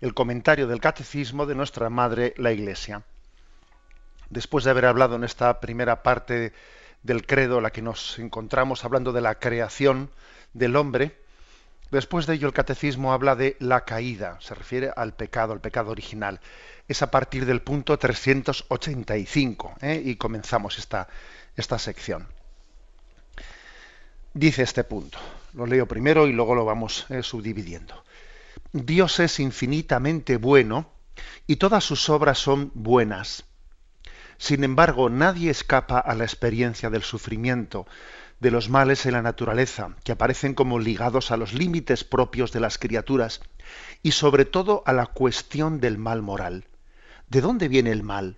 el comentario del catecismo de nuestra Madre la Iglesia. Después de haber hablado en esta primera parte del credo, la que nos encontramos hablando de la creación del hombre, después de ello el catecismo habla de la caída, se refiere al pecado, al pecado original. Es a partir del punto 385 ¿eh? y comenzamos esta, esta sección. Dice este punto, lo leo primero y luego lo vamos eh, subdividiendo. Dios es infinitamente bueno y todas sus obras son buenas. Sin embargo, nadie escapa a la experiencia del sufrimiento, de los males en la naturaleza, que aparecen como ligados a los límites propios de las criaturas, y sobre todo a la cuestión del mal moral. ¿De dónde viene el mal?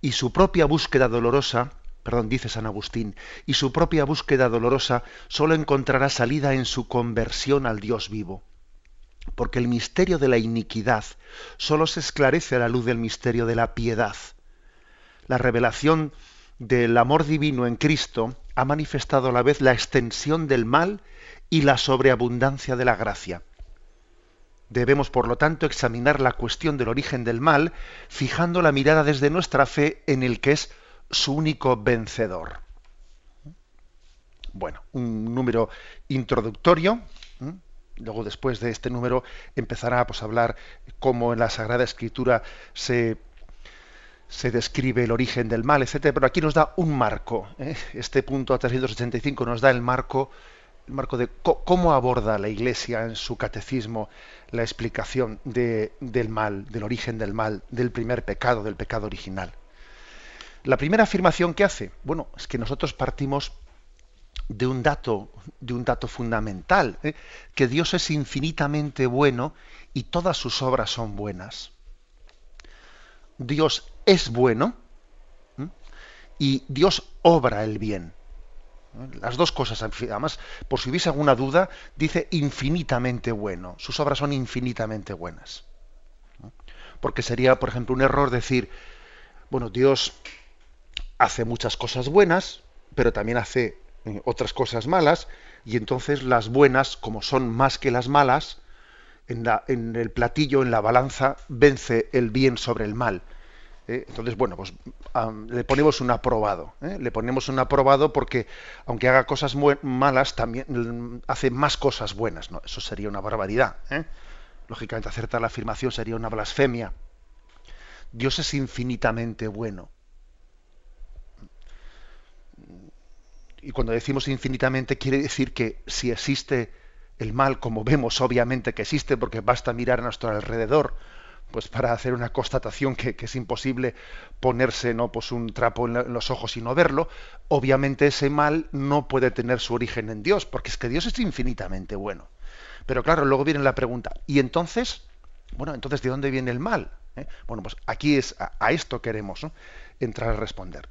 Y su propia búsqueda dolorosa, perdón, dice San Agustín, y su propia búsqueda dolorosa sólo encontrará salida en su conversión al Dios vivo porque el misterio de la iniquidad sólo se esclarece a la luz del misterio de la piedad. La revelación del amor divino en Cristo ha manifestado a la vez la extensión del mal y la sobreabundancia de la gracia. Debemos, por lo tanto, examinar la cuestión del origen del mal, fijando la mirada desde nuestra fe en el que es su único vencedor. Bueno, un número introductorio Luego, después de este número, empezará pues, a hablar cómo en la Sagrada Escritura se, se describe el origen del mal, etcétera. Pero aquí nos da un marco. ¿eh? Este punto a 385 nos da el marco, el marco de cómo aborda la Iglesia en su catecismo la explicación de, del mal, del origen del mal, del primer pecado, del pecado original. La primera afirmación que hace, bueno, es que nosotros partimos de un dato, de un dato fundamental, ¿eh? que Dios es infinitamente bueno y todas sus obras son buenas. Dios es bueno y Dios obra el bien. Las dos cosas, además, por si hubiese alguna duda, dice infinitamente bueno. Sus obras son infinitamente buenas. Porque sería, por ejemplo, un error decir, bueno, Dios hace muchas cosas buenas, pero también hace eh, otras cosas malas, y entonces las buenas, como son más que las malas, en, la, en el platillo, en la balanza, vence el bien sobre el mal. ¿eh? entonces, bueno, pues le ponemos un aprobado. ¿eh? Le ponemos un aprobado porque, aunque haga cosas malas, también hace más cosas buenas. ¿no? Eso sería una barbaridad. Lógicamente, acertar la afirmación sería una blasfemia. Dios es infinitamente bueno. Y cuando decimos infinitamente quiere decir que si existe el mal, como vemos obviamente que existe, porque basta mirar a nuestro alrededor, pues para hacer una constatación que, es imposible ponerse no pues un trapo en, los ojos y no verlo, obviamente ese mal no puede tener su origen en Dios, porque es que Dios es infinitamente bueno. Pero claro, luego viene la pregunta, ¿y entonces? Bueno, entonces ¿de dónde viene el mal? ¿Eh? Bueno, pues aquí es a, esto queremos entrar a responder.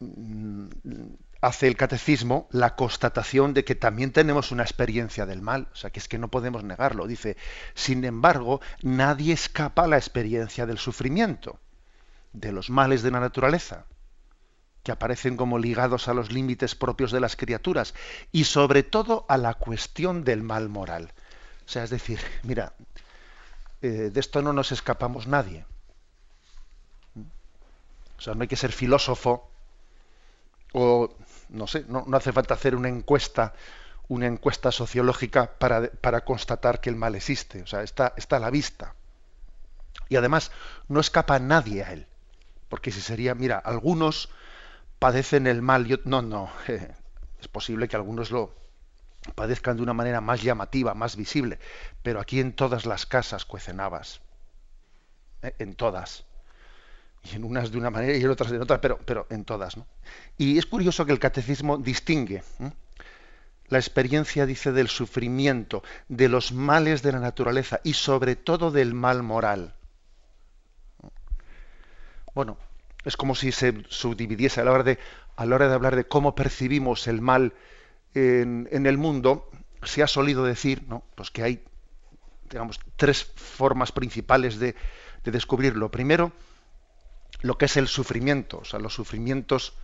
Mm, hace el catecismo la constatación de que también tenemos una experiencia del mal, o sea, que es que no podemos negarlo. Dice, sin embargo, nadie escapa a la experiencia del sufrimiento, de los males de la naturaleza, que aparecen como ligados a los límites propios de las criaturas y sobre todo a la cuestión del mal moral. O sea, es decir, mira, eh, de esto no nos escapamos nadie. O sea, no hay que ser filósofo o no sé, no, hace falta hacer una encuesta, una encuesta sociológica para, para, constatar que el mal existe, o sea, está, está a la vista. Y además no escapa nadie a él, porque si sería, mira, algunos padecen el mal, no, no, es posible que algunos lo padezcan de una manera más llamativa, más visible, pero aquí en todas las casas cuecen habas, ¿eh? en todas y en unas de una manera y en otras de otra, pero, pero en todas. ¿no? Y es curioso que el catecismo distingue la experiencia, dice, del sufrimiento, de los males de la naturaleza y sobre todo del mal moral. Bueno, es como si se subdividiese a la hora de, a la hora de hablar de cómo percibimos el mal en, en el mundo, se ha solido decir ¿no? pues que hay digamos, tres formas principales de, de descubrirlo. Primero, lo que es el sufrimiento, o sea, los sufrimientos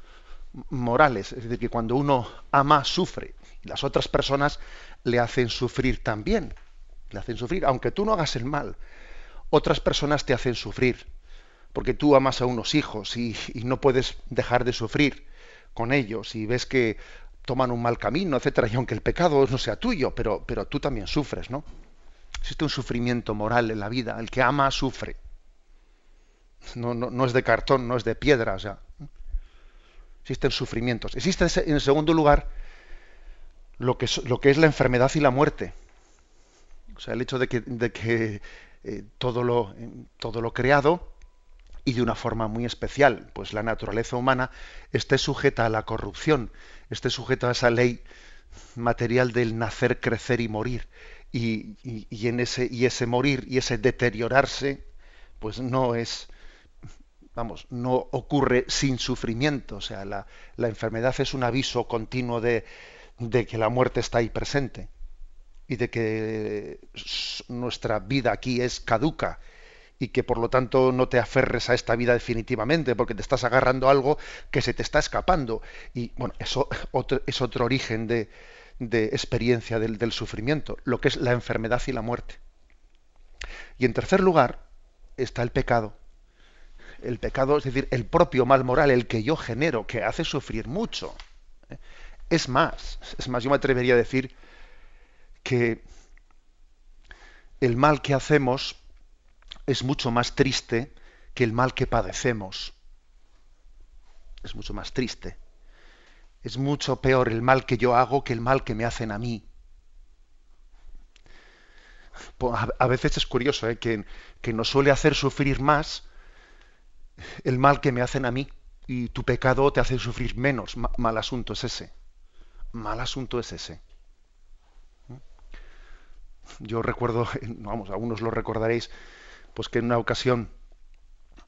morales, es decir, que cuando uno ama, sufre, y las otras personas le hacen sufrir también, le hacen sufrir, aunque tú no hagas el mal, otras personas te hacen sufrir, porque tú amas a unos hijos y, no puedes dejar de sufrir con ellos y ves que toman un mal camino, etcétera, y aunque el pecado no sea tuyo, pero, pero tú también sufres, ¿no? Existe un sufrimiento moral en la vida, el que ama sufre. No, no, no es de cartón, no es de piedra, o sea, existen sufrimientos. Existe en segundo lugar lo que, es, lo que es la enfermedad y la muerte. O sea, el hecho de que, de que eh, todo, lo, todo lo creado y de una forma muy especial, pues la naturaleza humana esté sujeta a la corrupción, esté sujeta a esa ley material del nacer, crecer y morir. Y, y en ese, y ese morir y ese deteriorarse, pues no es, vamos, no ocurre sin sufrimiento. O sea, la, la enfermedad es un aviso continuo de, de, que la muerte está ahí presente y de que nuestra vida aquí es caduca y que por lo tanto no te aferres a esta vida definitivamente porque te estás agarrando algo que se te está escapando. Y bueno, eso es otro origen de, de experiencia del, del sufrimiento, lo que es la enfermedad y la muerte. Y en tercer lugar está el pecado el pecado, es decir, el propio mal moral, el que yo genero, que hace sufrir mucho. Es más, es más, yo me atrevería a decir que el mal que hacemos es mucho más triste que el mal que padecemos. Es mucho más triste. Es mucho peor el mal que yo hago que el mal que me hacen a mí. A veces es curioso ¿eh? que, que nos suele hacer sufrir más el mal que me hacen a mí y tu pecado te hace sufrir menos. Mal asunto es ese. Mal asunto es ese. ¿Mm? Yo recuerdo, vamos, algunos lo recordaréis, pues que en una ocasión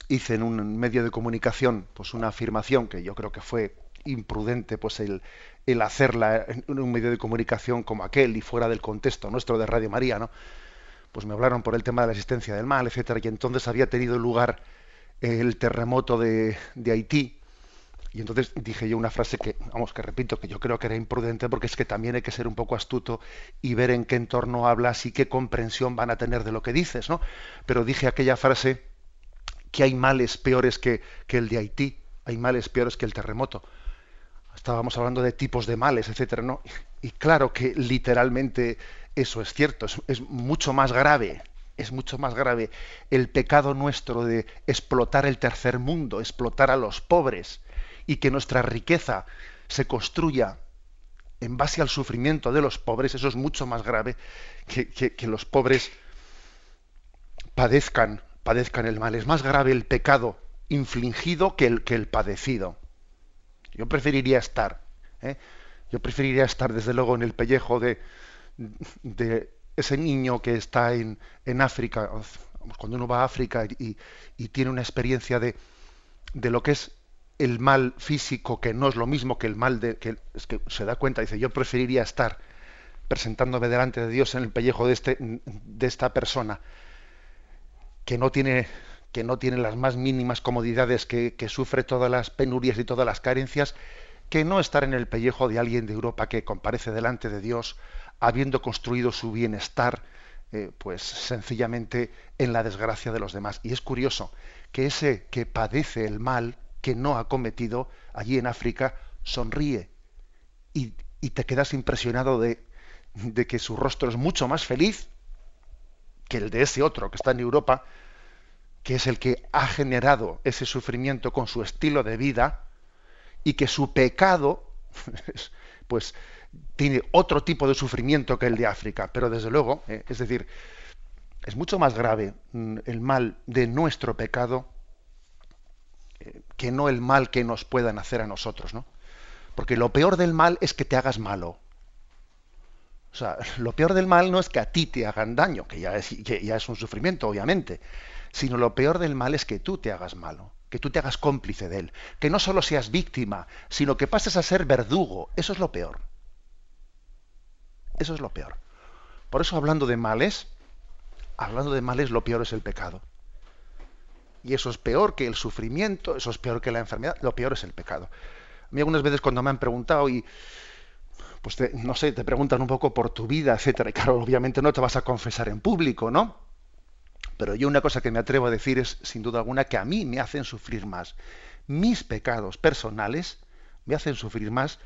hice en un medio de comunicación pues una afirmación que yo creo que fue imprudente pues el, el hacerla en un medio de comunicación como aquel y fuera del contexto nuestro de Radio María, ¿no? Pues me hablaron por el tema de la existencia del mal, etcétera, y entonces había tenido lugar el terremoto de, Haití. Y entonces dije yo una frase que, vamos, que repito, que yo creo que era imprudente porque es que también hay que ser un poco astuto y ver en qué entorno hablas y qué comprensión van a tener de lo que dices, ¿no? Pero dije aquella frase que hay males peores que, que el de Haití, hay males peores que el terremoto. Estábamos hablando de tipos de males, etcétera, ¿no? Y claro que literalmente eso es cierto, es mucho más grave es mucho más grave el pecado nuestro de explotar el tercer mundo, explotar a los pobres y que nuestra riqueza se construya en base al sufrimiento de los pobres, eso es mucho más grave que, que, los pobres padezcan, padezcan el mal. Es más grave el pecado infligido que el, que el padecido. Yo preferiría estar, ¿eh? yo preferiría estar desde luego en el pellejo de, de ese niño que está en, en África, cuando uno va a África y, y tiene una experiencia de, de, lo que es el mal físico, que no es lo mismo que el mal de que es que se da cuenta, dice, yo preferiría estar presentándome delante de Dios en el pellejo de, este, de esta persona que no tiene que no tiene las más mínimas comodidades, que, que sufre todas las penurias y todas las carencias, que no estar en el pellejo de alguien de Europa que comparece delante de Dios habiendo construido su bienestar, eh, pues sencillamente en la desgracia de los demás. Y es curioso que ese que padece el mal que no ha cometido allí en África sonríe y, te quedas impresionado de, de que su rostro es mucho más feliz que el de ese otro que está en Europa, que es el que ha generado ese sufrimiento con su estilo de vida y que su pecado, pues tiene otro tipo de sufrimiento que el de África, pero desde luego, eh, es decir, es mucho más grave mm, el mal de nuestro pecado eh, que no el mal que nos puedan hacer a nosotros, ¿no? Porque lo peor del mal es que te hagas malo. O sea, lo peor del mal no es que a ti te hagan daño, que ya es, que ya es un sufrimiento, obviamente, sino lo peor del mal es que tú te hagas malo, que tú te hagas cómplice de él, que no solo seas víctima, sino que pases a ser verdugo. Eso es lo peor. Eso es lo peor. Por eso hablando de males, hablando de males, lo peor es el pecado. Y eso es peor que el sufrimiento, eso es peor que la enfermedad, lo peor es el pecado. A mí algunas veces cuando me han preguntado y pues no sé, te preguntan un poco por tu vida, etcétera, y claro, obviamente no te vas a confesar en público, ¿no? Pero yo una cosa que me atrevo a decir es, sin duda alguna, que a mí me hacen sufrir más. Mis pecados personales me hacen sufrir más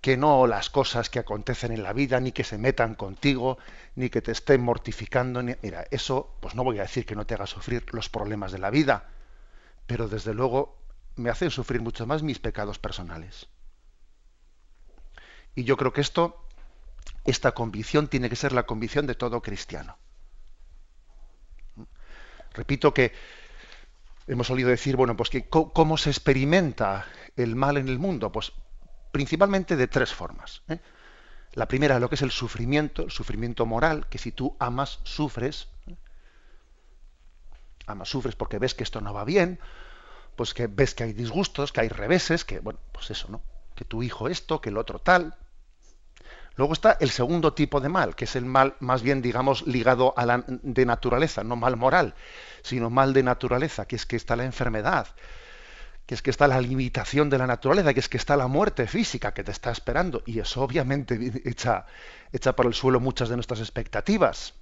que no las cosas que acontecen en la vida, ni que se metan contigo, ni que te estén mortificando. Ni... Mira, eso, pues no voy a decir que no te haga sufrir los problemas de la vida, pero desde luego me hacen sufrir mucho más mis pecados personales. Y yo creo que esto, esta convicción tiene que ser la convicción de todo cristiano. Repito que hemos oído decir, bueno, pues que cómo se experimenta el mal en el mundo, pues principalmente de tres formas. ¿eh? La primera, lo que es el sufrimiento, el sufrimiento moral, que si tú amas, sufres. ¿eh? Amas, sufres porque ves que esto no va bien, pues que ves que hay disgustos, que hay reveses, que, bueno, pues eso, ¿no? Que tu hijo esto, que el otro tal. Luego está el segundo tipo de mal, que es el mal más bien, digamos, ligado a la de naturaleza, no mal moral, sino mal de naturaleza, que es que está la enfermedad, que es que está la limitación de la naturaleza, que es que está la muerte física que te está esperando, y eso obviamente echa, echa por el suelo muchas de nuestras expectativas.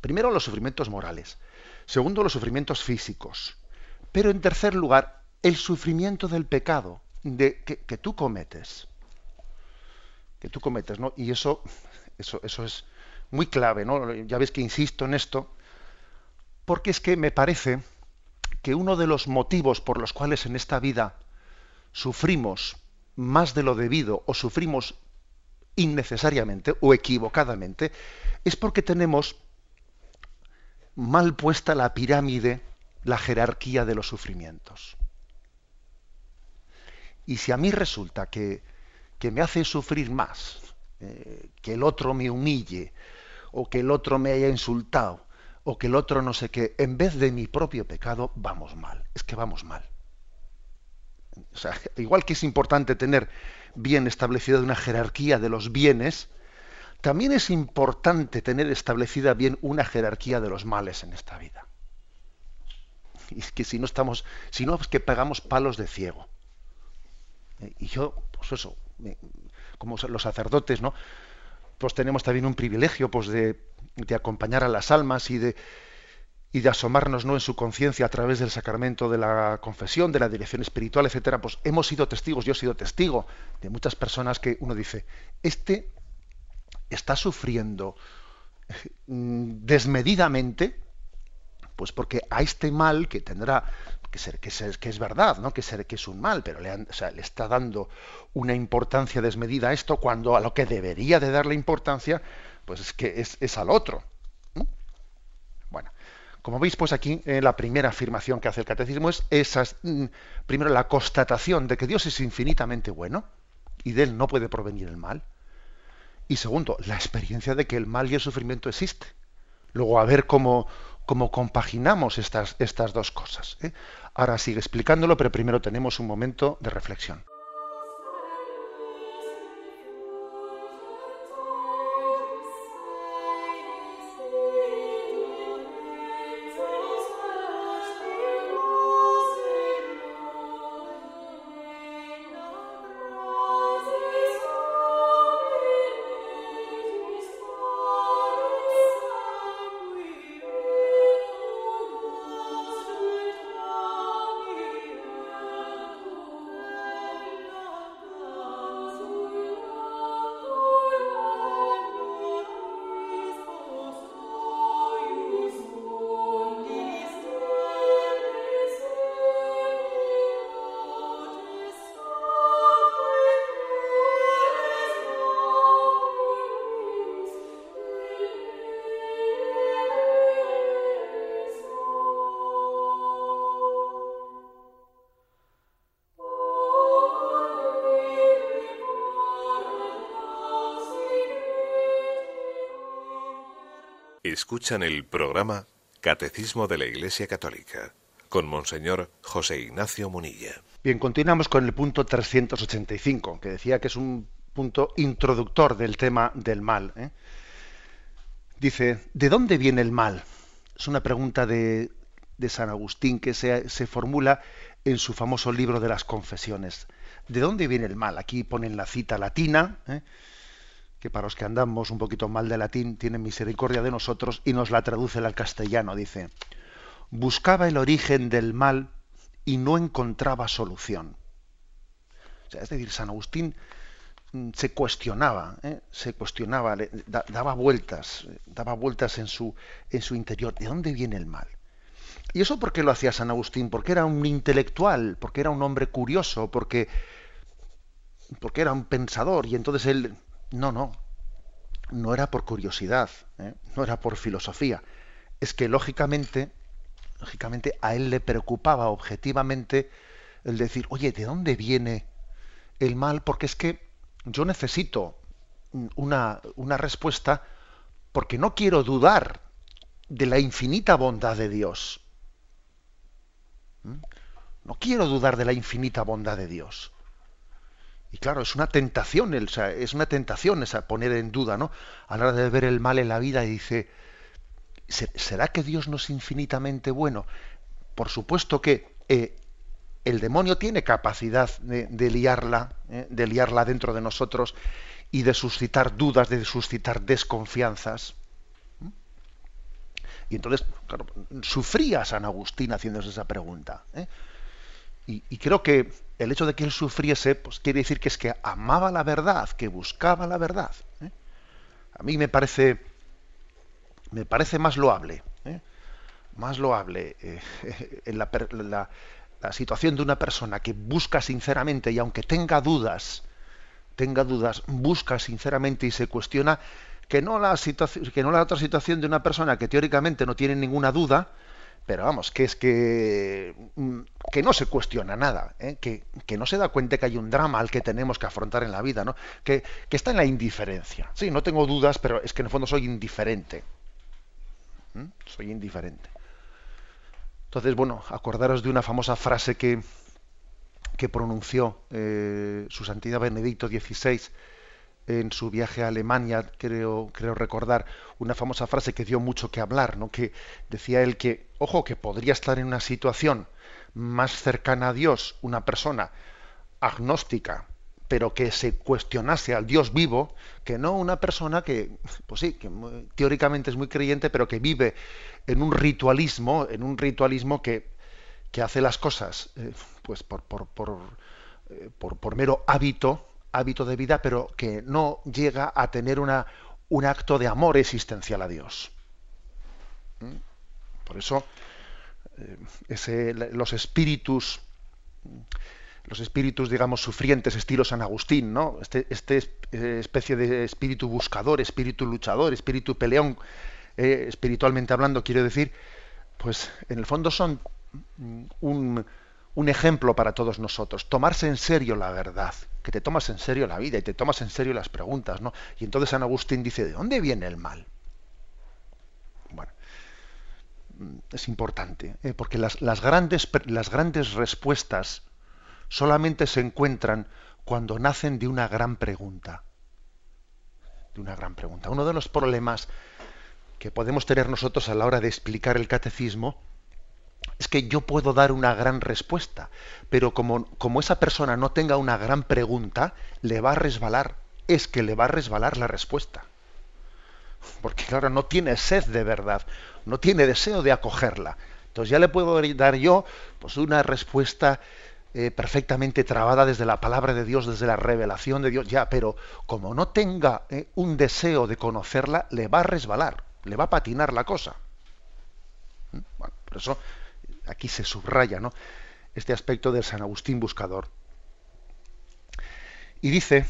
Primero, los sufrimientos morales. Segundo, los sufrimientos físicos. Pero en tercer lugar, el sufrimiento del pecado de, que, tú cometes. Que tú cometes, ¿no? Y eso, eso, eso es muy clave, ¿no? Ya ves que insisto en esto, porque es que me parece que uno de los motivos por los cuales en esta vida sufrimos más de lo debido o sufrimos innecesariamente o equivocadamente es porque tenemos mal puesta la pirámide, la jerarquía de los sufrimientos. Y si a mí resulta que, que me hace sufrir más, eh, que el otro me humille o que el otro me haya insultado, o que el otro no sé qué, en vez de mi propio pecado, vamos mal. Es que vamos mal. O sea, igual que es importante tener bien establecida una jerarquía de los bienes, también es importante tener establecida bien una jerarquía de los males en esta vida. Y es que si no estamos, si no es que pegamos palos de ciego. Y yo, pues eso, como los sacerdotes, ¿no? Pues tenemos también un privilegio, pues de de acompañar a las almas y de, y de asomarnos ¿no? en su conciencia a través del sacramento de la confesión, de la dirección espiritual, etcétera, pues hemos sido testigos, yo he sido testigo de muchas personas que uno dice, este está sufriendo mm, desmedidamente, pues porque a este mal que tendrá que ser que, es verdad, ¿no? que, ser, que es un mal, pero le, está dando una importancia desmedida a esto cuando a lo que debería de darle importancia pues es que es, al otro. Bueno, como veis, pues aquí eh, la primera afirmación que hace el catecismo es esa, mm, primero la constatación de que Dios es infinitamente bueno y de él no puede provenir el mal. Y segundo, la experiencia de que el mal y el sufrimiento existe. Luego, a ver cómo, cómo compaginamos estas, estas dos cosas. ¿eh? Ahora sigue explicándolo, pero primero tenemos un momento de reflexión. Escuchan el programa Catecismo de la Iglesia Católica con Monseñor José Ignacio Munilla. Bien, continuamos con el punto 385, que decía que es un punto introductor del tema del mal. ¿eh? Dice, ¿de dónde viene el mal? Es una pregunta de, San Agustín que se, formula en su famoso libro de las confesiones. ¿De dónde viene el mal? Aquí ponen la cita latina. ¿eh? Que para los que andamos un poquito mal de latín, tiene misericordia de nosotros y nos la traduce al castellano. Dice, buscaba el origen del mal y no encontraba solución. es decir, San Agustín mm, se cuestionaba, ¿eh? se cuestionaba, daba vueltas, daba vueltas en su, en su interior. ¿De dónde viene el mal? ¿Y eso por qué lo hacía San Agustín? Porque era un intelectual, porque era un hombre curioso, porque, porque era un pensador, y entonces él no, no. No era por curiosidad, ¿eh? no era por filosofía. Es que lógicamente, lógicamente a él le preocupaba objetivamente el decir, oye, ¿de dónde viene el mal? Porque es que yo necesito una, una respuesta porque no quiero dudar de la infinita bondad de Dios. ¿Mm? No quiero dudar de la infinita bondad de Dios. Y claro, es una tentación, es una tentación esa poner en duda, ¿no? A la hora de ver el mal en la vida y dice, ¿será que Dios no es infinitamente bueno? Por supuesto que eh, el demonio tiene capacidad de, liarla, ¿eh? de liarla dentro de nosotros y de suscitar dudas, de suscitar desconfianzas. Y entonces, claro, sufría San Agustín haciéndose esa pregunta. ¿eh? Y, creo que el hecho de que él sufriese, pues quiere decir que es que amaba la verdad, que buscaba la verdad. ¿eh? A mí me parece, me parece más loable, ¿eh? más loable eh, en la, la, situación de una persona que busca sinceramente y aunque tenga dudas, tenga dudas, busca sinceramente y se cuestiona que no la que no la otra situación de una persona que teóricamente no tiene ninguna duda, pero vamos, que es que, mm, que no se cuestiona nada, ¿eh? que, no se da cuenta que hay un drama al que tenemos que afrontar en la vida, ¿no? que, está en la indiferencia. Sí, no tengo dudas, pero es que en el fondo soy indiferente. ¿Mm? Soy indiferente. Entonces, bueno, acordaros de una famosa frase que, que pronunció eh, su santidad Benedicto XVI en su viaje a Alemania, creo, creo recordar, una famosa frase que dio mucho que hablar, ¿no? que decía él que, ojo, que podría estar en una situación más cercana a Dios una persona agnóstica, pero que se cuestionase al Dios vivo, que no una persona que, pues sí, que teóricamente es muy creyente, pero que vive en un ritualismo, en un ritualismo que, que hace las cosas eh, pues por, por, por, eh, por, por mero hábito, hábito de vida, pero que no llega a tener una, un acto de amor existencial a Dios. ¿Mm? Por eso eh, los espíritus, los espíritus, digamos, sufrientes, estilo San Agustín, ¿no? Este, este eh, especie de espíritu buscador, espíritu luchador, espíritu peleón, eh, espiritualmente hablando, quiero decir, pues en el fondo son un, un ejemplo para todos nosotros. Tomarse en serio la verdad, que te tomas en serio la vida y te tomas en serio las preguntas, ¿no? Y entonces San Agustín dice, ¿de dónde viene el mal? Bueno, es importante, ¿eh? porque las, las, grandes, las grandes respuestas solamente se encuentran cuando nacen de una gran pregunta. De una gran pregunta. Uno de los problemas que podemos tener nosotros a la hora de explicar el catecismo es que yo puedo dar una gran respuesta, pero como, como, esa persona no tenga una gran pregunta, le va a resbalar. Es que le va a resbalar la respuesta. Porque claro, no tiene sed de verdad, no tiene deseo de acogerla. Entonces ya le puedo dar yo pues, una respuesta eh, perfectamente trabada desde la palabra de Dios, desde la revelación de Dios, ya, pero como no tenga eh, un deseo de conocerla, le va a resbalar, le va a patinar la cosa. ¿Mm? Bueno, por eso aquí se subraya ¿no? este aspecto del San Agustín buscador. Y dice,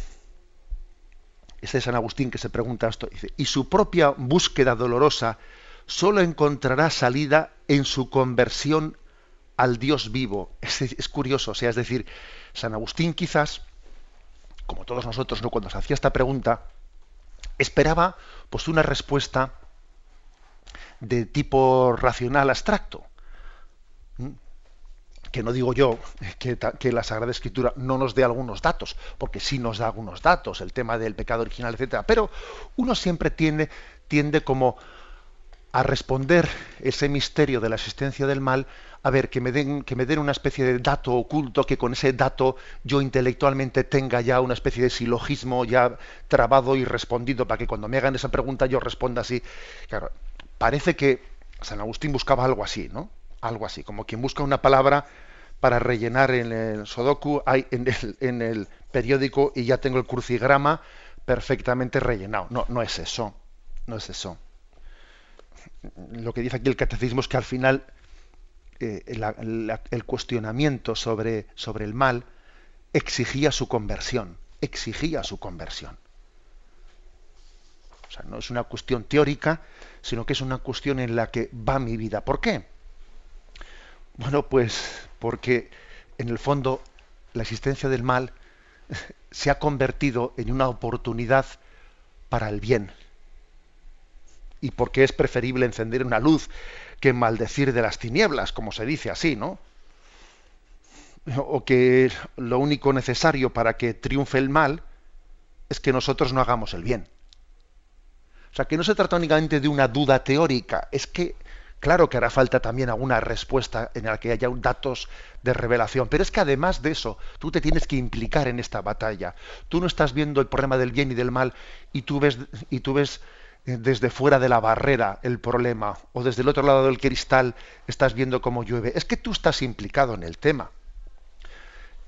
este San Agustín que se pregunta esto, dice, y su propia búsqueda dolorosa solo encontrará salida en su conversión al Dios vivo. Es, curioso, o sea, es decir, San Agustín quizás, como todos nosotros, ¿no? cuando se hacía esta pregunta, esperaba pues una respuesta de tipo racional abstracto. Que no digo yo que, que, la Sagrada Escritura no nos dé algunos datos, porque sí nos da algunos datos, el tema del pecado original, etcétera. Pero uno siempre tiende, tiende como a responder ese misterio de la existencia del mal, a ver, que me den, que me den una especie de dato oculto, que con ese dato yo intelectualmente tenga ya una especie de silogismo ya trabado y respondido, para que cuando me hagan esa pregunta yo responda así. Claro, parece que San Agustín buscaba algo así, ¿no? Algo así, como quien busca una palabra para rellenar en el Sodoku, hay en el, en el periódico y ya tengo el crucigrama perfectamente rellenado. No, no es eso. No es eso lo que dice aquí el catecismo es que al final eh, el cuestionamiento sobre, sobre el mal exigía su conversión, exigía su conversión. O sea, no es una cuestión teórica, sino que es una cuestión en la que va mi vida. ¿Por qué? Bueno, pues porque en el fondo la existencia del mal se ha convertido en una oportunidad para el bien y porque es preferible encender una luz que maldecir de las tinieblas, como se dice así, ¿no? O que lo único necesario para que triunfe el mal es que nosotros no hagamos el bien. O sea, que no se trata únicamente de una duda teórica, es que, claro que hará falta también alguna respuesta en la que haya datos de revelación, pero es que además de eso, tú te tienes que implicar en esta batalla. Tú no estás viendo el problema del bien y del mal y tú ves, y tú ves eh, desde fuera de la barrera el problema o desde el otro lado del cristal estás viendo cómo llueve. Es que tú estás implicado en el tema.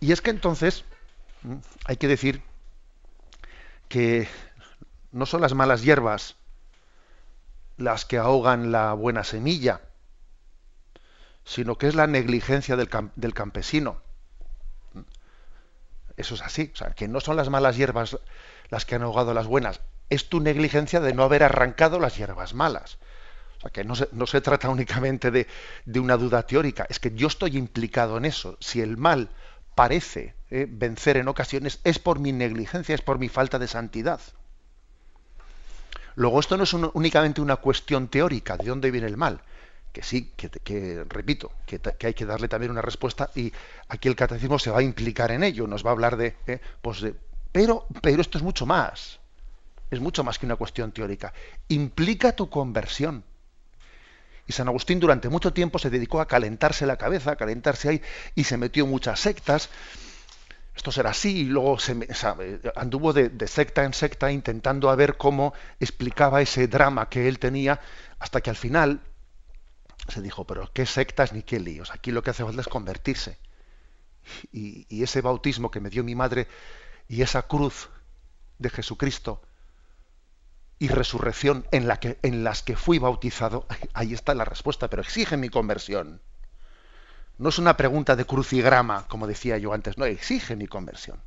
Y es que entonces mm, hay que decir que no son las malas hierbas las que ahogan la buena semilla, sino que es la negligencia del, del campesino. Eso es así, o sea, que no son las malas hierbas las que han ahogado las buenas, es tu negligencia de no haber arrancado las hierbas malas. O sea, que no se, trata únicamente de, de, una duda teórica, es que yo estoy implicado en eso. Si el mal parece eh, vencer en ocasiones, es por mi negligencia, es por mi falta de santidad. Luego, esto no es únicamente una cuestión teórica, de dónde viene el mal, que sí, que, repito, que, que, hay que darle también una respuesta y aquí el catecismo se va a implicar en ello, nos va a hablar de, eh, pues de pero, pero esto es mucho más es mucho más que una cuestión teórica. Implica tu conversión. Y San Agustín durante mucho tiempo se dedicó a calentarse la cabeza, a calentarse ahí, y se metió en muchas sectas. Esto será así, y luego se, anduvo de, secta en secta intentando a ver cómo explicaba ese drama que él tenía, hasta que al final se dijo, pero qué sectas ni qué líos, aquí lo que hace falta es convertirse. Y, ese bautismo que me dio mi madre y esa cruz de Jesucristo, y resurrección en, en las que fui bautizado, ahí está la respuesta, pero exige mi conversión. No es una pregunta de crucigrama, como decía yo antes, no, exige mi conversión.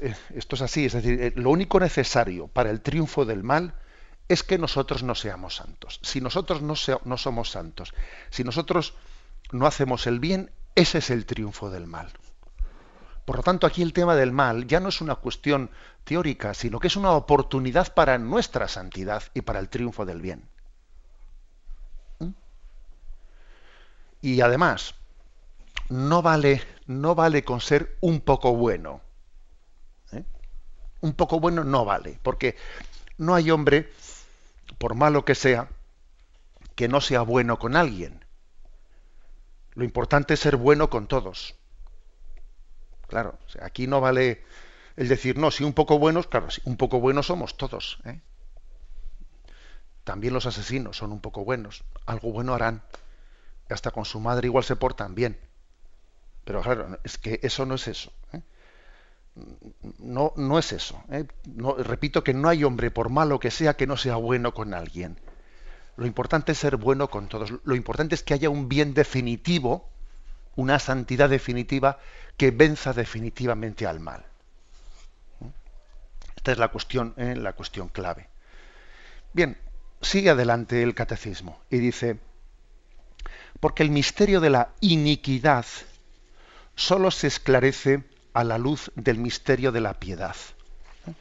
Eh, esto es así, es decir, eh, lo único necesario para el triunfo del mal es que nosotros no seamos santos. Si nosotros no, no somos santos, si nosotros no hacemos el bien, ese es el triunfo del mal. Por lo tanto, aquí el tema del mal ya no es una cuestión teórica, sino que es una oportunidad para nuestra santidad y para el triunfo del bien. Y además, no vale, no vale con ser un poco bueno. ¿eh? Un poco bueno no vale, porque no hay hombre, por malo que sea, que no sea bueno con alguien. Lo importante es ser bueno con todos. Claro, aquí no vale el decir, no, si un poco buenos, claro, si un poco buenos somos todos. ¿eh? También los asesinos son un poco buenos, algo bueno harán. Hasta con su madre igual se portan bien. Pero claro, es que eso no es eso. ¿eh? No, no es eso. ¿eh? Repito que no hay hombre, por malo que sea, que no sea bueno con alguien. Lo importante es ser bueno con todos. Lo importante es que haya un bien definitivo, una santidad definitiva que venza definitivamente al mal. Esta es la cuestión, eh, la cuestión clave. Bien, sigue adelante el catecismo y dice, porque el misterio de la iniquidad solo se esclarece a la luz del misterio de la piedad. ¿Eh?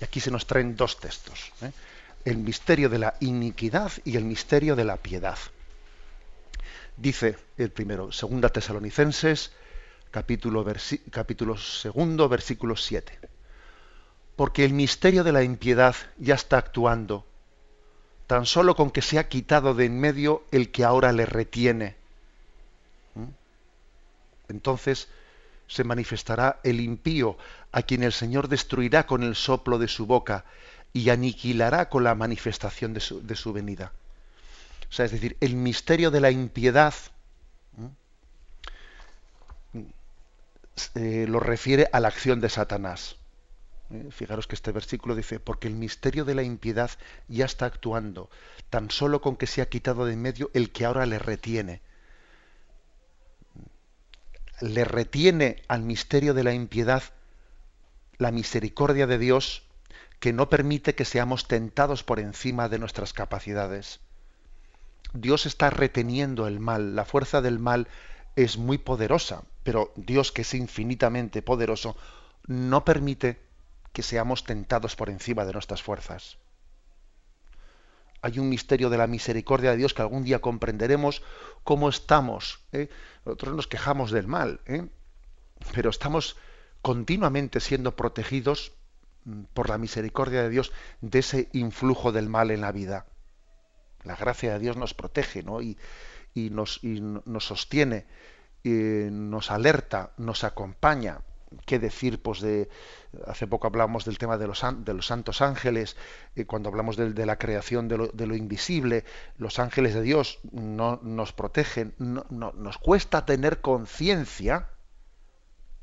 Y aquí se nos traen dos textos. ¿eh? el misterio de la iniquidad y el misterio de la piedad. Dice el primero, segunda Tesalonicenses, capítulo, capítulo segundo, versículo 7. Porque el misterio de la impiedad ya está actuando, tan solo con que se ha quitado de en medio el que ahora le retiene. ¿Mm? Entonces se manifestará el impío, a quien el Señor destruirá con el soplo de su boca y aniquilará con la manifestación de su, venida. O sea, es decir, el misterio de la impiedad eh, lo refiere a la acción de Satanás. Eh, fijaros que este versículo dice, porque el misterio de la impiedad ya está actuando, tan solo con que se ha quitado de en medio el que ahora le retiene. Le retiene al misterio de la impiedad la misericordia de Dios que no permite que seamos tentados por encima de nuestras capacidades. Dios está reteniendo el mal, la fuerza del mal es muy poderosa, pero Dios que es infinitamente poderoso no permite que seamos tentados por encima de nuestras fuerzas. Hay un misterio de la misericordia de Dios que algún día comprenderemos cómo estamos. ¿eh? Nosotros nos quejamos del mal, ¿eh? pero estamos continuamente siendo protegidos mm, por la misericordia de Dios de ese influjo del mal en la vida. La gracia de Dios nos protege ¿no? y, nos, nos, sostiene, y nos alerta, nos acompaña. ¿Qué decir? Pues de hace poco hablamos del tema de los, santos ángeles, y cuando hablamos de, la creación de lo, invisible, los ángeles de Dios no, nos protegen, no, nos cuesta tener conciencia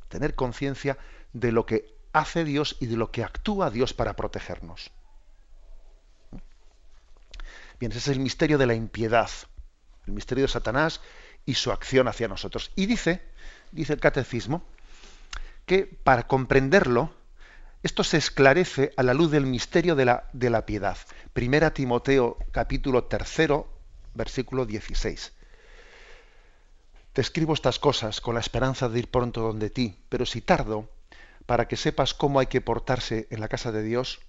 tener conciencia de lo que hace Dios y de lo que actúa Dios para protegernos. Bien, ese es el misterio de la impiedad, el misterio de Satanás y su acción hacia nosotros. Y dice, dice el catecismo, que para comprenderlo, esto se esclarece a la luz del misterio de la, piedad. Primera Timoteo capítulo tercero, versículo 16. Te escribo estas cosas con la esperanza de ir pronto donde ti, pero si tardo, para que sepas cómo hay que portarse en la casa de Dios,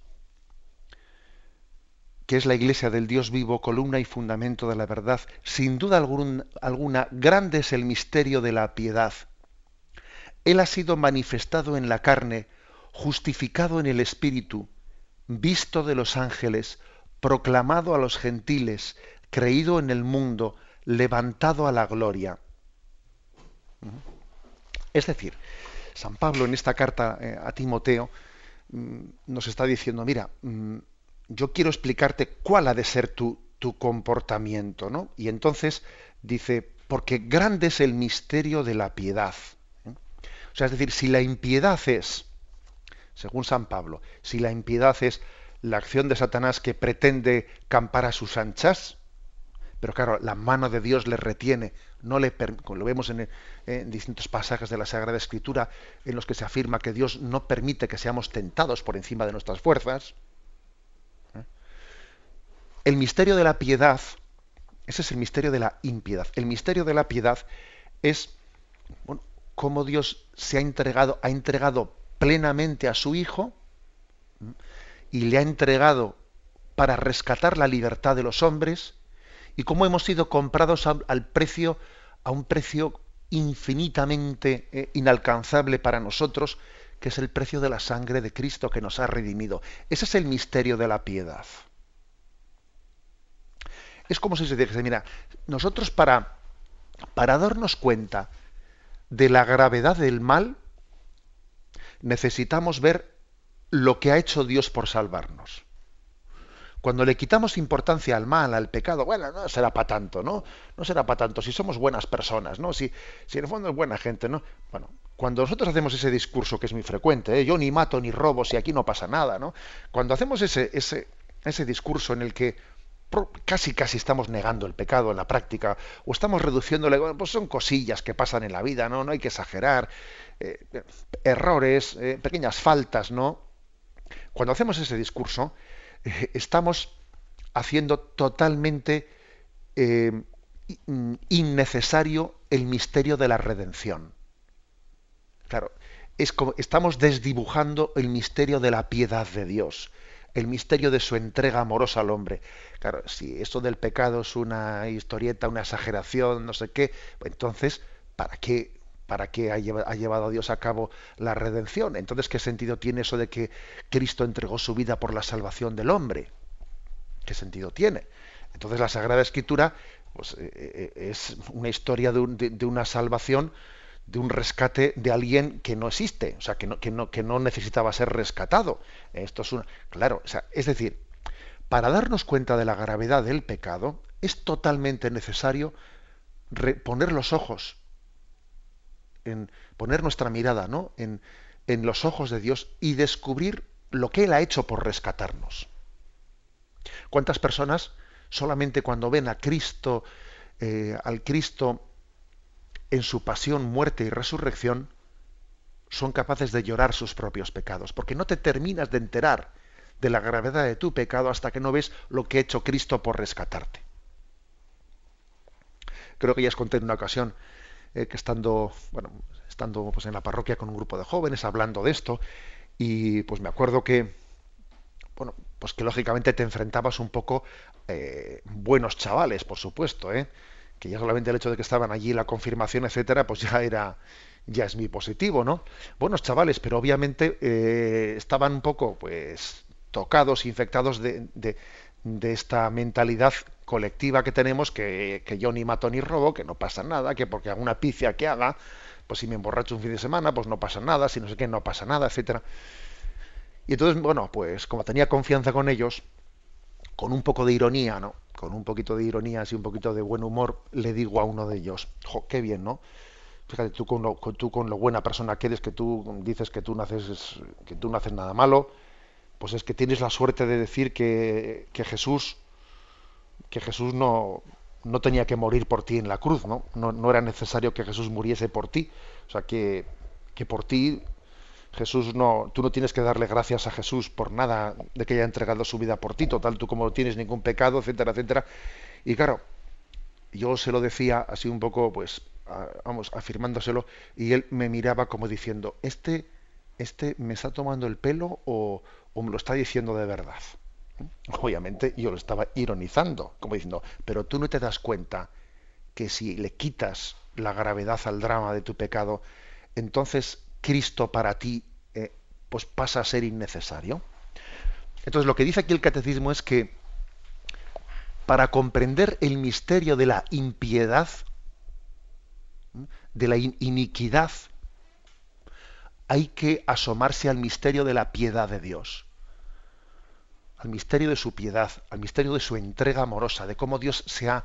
que es la iglesia del Dios vivo, columna y fundamento de la verdad, sin duda alguna, grande es el misterio de la piedad. Él ha sido manifestado en la carne, justificado en el Espíritu, visto de los ángeles, proclamado a los gentiles, creído en el mundo, levantado a la gloria. Es decir, San Pablo en esta carta eh, a Timoteo mm, nos está diciendo, mira, mm, yo quiero explicarte cuál ha de ser tu, comportamiento, ¿no? Y entonces dice, porque grande es el misterio de la piedad. O sea, es decir, si la impiedad es, según San Pablo, si la impiedad es la acción de Satanás que pretende campar a sus anchas, pero claro, la mano de Dios le retiene, no le lo vemos en, distintos pasajes de la Sagrada Escritura en los que se afirma que Dios no permite que seamos tentados por encima de nuestras fuerzas. ¿eh? El misterio de la piedad, ese es el misterio de la impiedad. El misterio de la piedad es bueno, cómo Dios se ha entregado, ha entregado plenamente a su Hijo y le ha entregado para rescatar la libertad de los hombres y cómo hemos sido comprados al, precio, a un precio infinitamente eh, inalcanzable para nosotros, que es el precio de la sangre de Cristo que nos ha redimido. Ese es el misterio de la piedad. Es como si se dijese, mira, nosotros para, para darnos cuenta de la gravedad del mal, necesitamos ver lo que ha hecho Dios por salvarnos. Cuando le quitamos importancia al mal, al pecado, bueno, no será para tanto, ¿no? No será para tanto, si somos buenas personas, ¿no? Si, si en el fondo es buena gente, ¿no? Bueno, cuando nosotros hacemos ese discurso que es muy frecuente, ¿eh? yo ni mato ni robo si aquí no pasa nada, ¿no? Cuando hacemos ese, ese, ese discurso en el que casi casi estamos negando el pecado en la práctica o estamos reduciéndole, pues son cosillas que pasan en la vida, ¿no? No hay que exagerar, eh, errores, eh, pequeñas faltas, ¿no? Cuando hacemos ese discurso, estamos haciendo totalmente eh, innecesario el misterio de la redención. Claro, es como, estamos desdibujando el misterio de la piedad de Dios. El misterio de su entrega amorosa al hombre. Claro, si esto del pecado es una historieta, una exageración, no sé qué, entonces, ¿para qué, para qué ha llevado a Dios a cabo la redención? Entonces, ¿qué sentido tiene eso de que Cristo entregó su vida por la salvación del hombre? ¿Qué sentido tiene? Entonces, la Sagrada Escritura pues, eh, eh, es una historia de una salvación de un rescate de alguien que no existe, o sea, que no, que no, que no necesitaba ser rescatado. Esto es una, claro, o sea, es decir, para darnos cuenta de la gravedad del pecado, es totalmente necesario poner los ojos, en, poner nuestra mirada ¿no? en, en los ojos de Dios y descubrir lo que Él ha hecho por rescatarnos. ¿Cuántas personas solamente cuando ven a Cristo, eh, al Cristo en su pasión, muerte y resurrección, son capaces de llorar sus propios pecados, porque no te terminas de enterar de la gravedad de tu pecado hasta que no ves lo que ha hecho Cristo por rescatarte. Creo que ya os conté en una ocasión eh, que estando, bueno, estando pues, en la parroquia con un grupo de jóvenes hablando de esto, y pues me acuerdo que, bueno, pues que lógicamente te enfrentabas un poco eh, buenos chavales, por supuesto, ¿eh? Que ya solamente el hecho de que estaban allí la confirmación, etcétera, pues ya era ya es muy positivo, ¿no? Buenos chavales, pero obviamente eh, estaban un poco, pues, tocados, infectados de, de, esta mentalidad colectiva que tenemos, que, que, yo ni mato ni robo, que no pasa nada, que porque alguna picia que haga, pues si me emborracho un fin de semana, pues no pasa nada, si no sé qué, no pasa nada, etcétera. Y entonces, bueno, pues como tenía confianza con ellos, con un poco de ironía, ¿no? con un poquito de ironía y un poquito de buen humor, le digo a uno de ellos, qué bien, ¿no? Fíjate, tú con, lo, tú con lo buena persona que eres, que tú dices que tú no haces, que tú no haces nada malo, pues es que tienes la suerte de decir que, que Jesús, que Jesús no, no tenía que morir por ti en la cruz, ¿no? ¿no? No era necesario que Jesús muriese por ti. O sea, que, que por ti Jesús no, tú no tienes que darle gracias a Jesús por nada de que haya entregado su vida por ti, total, tú como no tienes ningún pecado, etcétera, etcétera. Y claro, yo se lo decía así un poco, pues, vamos, afirmándoselo, y él me miraba como diciendo, este, este me está tomando el pelo o, o me lo está diciendo de verdad. Obviamente yo lo estaba ironizando, como diciendo, pero tú no te das cuenta que si le quitas la gravedad al drama de tu pecado, entonces Cristo para ti pues pasa a ser innecesario. Entonces lo que dice aquí el catecismo es que para comprender el misterio de la impiedad, de la iniquidad, hay que asomarse al misterio de la piedad de Dios, al misterio de su piedad, al misterio de su entrega amorosa, de cómo Dios se ha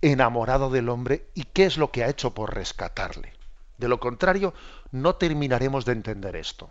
enamorado del hombre y qué es lo que ha hecho por rescatarle. De lo contrario, no terminaremos de entender esto.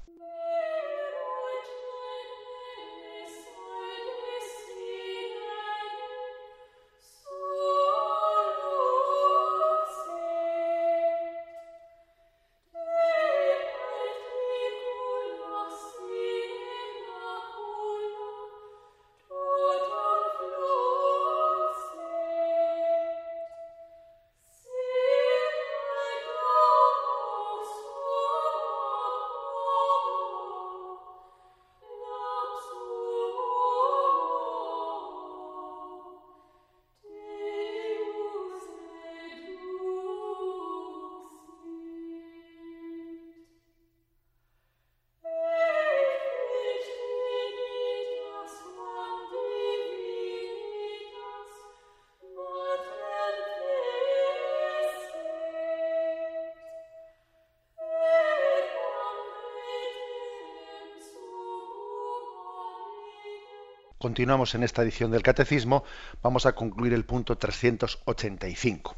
Continuamos en esta edición del Catecismo, vamos a concluir el punto 385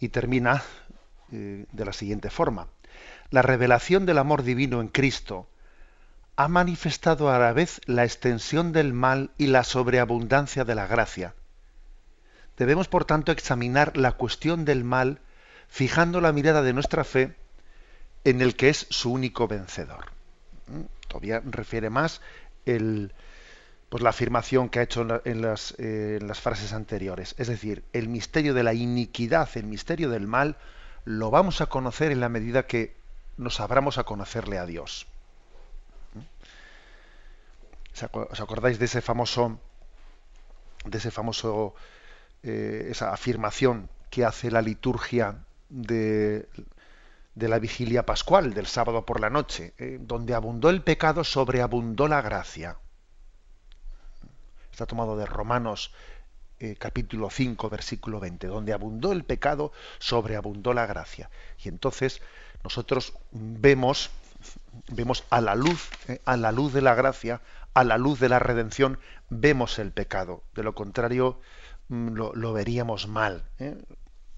y termina eh, de la siguiente forma. La revelación del amor divino en Cristo ha manifestado a la vez la extensión del mal y la sobreabundancia de la gracia. Debemos, por tanto, examinar la cuestión del mal fijando la mirada de nuestra fe en el que es su único vencedor. ¿Mm? Todavía refiere más el, pues la afirmación que ha hecho en, las, eh, frases anteriores. Es decir, el misterio de la iniquidad, el misterio del mal, lo vamos a conocer en la medida que nos abramos a conocerle a Dios. ¿Os acordáis de ese famoso, de ese famoso, eh, esa afirmación que hace la liturgia de, de, la vigilia pascual del sábado por la noche, eh, donde abundó el pecado, sobreabundó la gracia. Está tomado de Romanos eh, capítulo 5, versículo 20, donde abundó el pecado, sobreabundó la gracia. Y entonces nosotros vemos, vemos a la luz, a la luz de la gracia, a la luz de la redención vemos el pecado. De lo contrario, mm, lo, veríamos mal. ¿eh?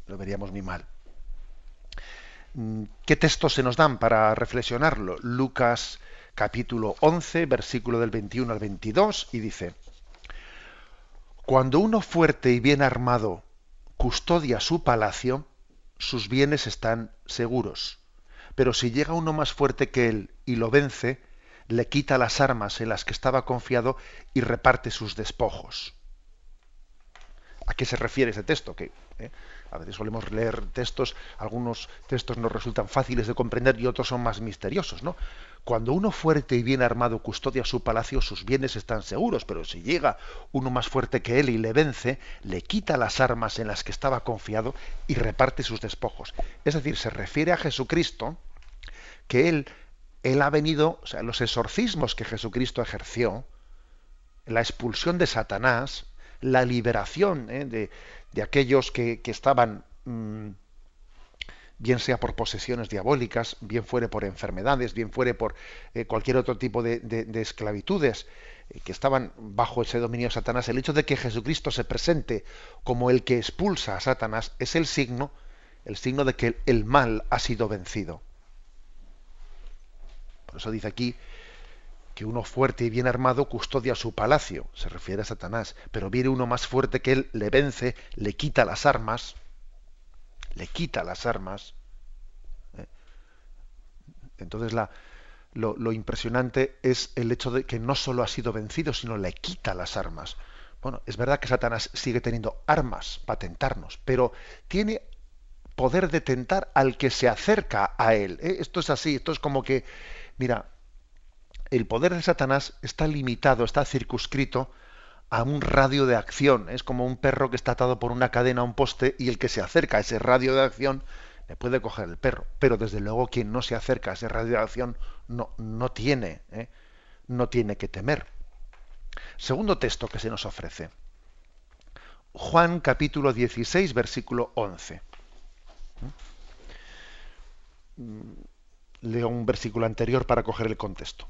Lo veríamos muy mal. Mm, ¿Qué textos se nos dan para reflexionarlo? Lucas capítulo 11, versículo del 21 al 22, y dice, Cuando uno fuerte y bien armado custodia su palacio, sus bienes están seguros. Pero si llega uno más fuerte que él y lo vence, le quita las armas en las que estaba confiado y reparte sus despojos. ¿A qué se refiere ese texto? Que eh, a veces solemos leer textos, algunos textos nos resultan fáciles de comprender y otros son más misteriosos, ¿no? Cuando uno fuerte y bien armado custodia su palacio, sus bienes están seguros, pero si llega uno más fuerte que él y le vence, le quita las armas en las que estaba confiado y reparte sus despojos. Es decir, se refiere a Jesucristo que él él ha venido, o sea, los exorcismos que Jesucristo ejerció, la expulsión de Satanás, la liberación ¿eh? de, aquellos que, estaban, mm, bien sea por posesiones diabólicas, bien fuere por enfermedades, bien fuere por eh, cualquier otro tipo de, esclavitudes, eh, que estaban bajo ese dominio de Satanás, el hecho de que Jesucristo se presente como el que expulsa a Satanás es el signo, el signo de que el mal ha sido vencido. Por eso dice aquí que uno fuerte y bien armado custodia su palacio, se refiere a Satanás, pero viene uno más fuerte que él, le vence, le quita las armas, le quita las armas. ¿eh? Entonces lo, impresionante es el hecho de que no solo ha sido vencido, sino le quita las armas. Bueno, es verdad que Satanás sigue teniendo armas para tentarnos, pero tiene poder de tentar al que se acerca a él. ¿eh? Esto es así, esto es como que Mira, el poder de Satanás está limitado, está circunscrito a un radio de acción. Es como un perro que está atado por una cadena a un poste y el que se acerca a ese radio de acción le puede coger el perro. Pero desde luego quien no se acerca a ese radio de acción no, no tiene, ¿eh? no tiene que temer. Segundo texto que se nos ofrece. Juan capítulo 16, versículo 11 leo un versículo anterior para coger el contexto.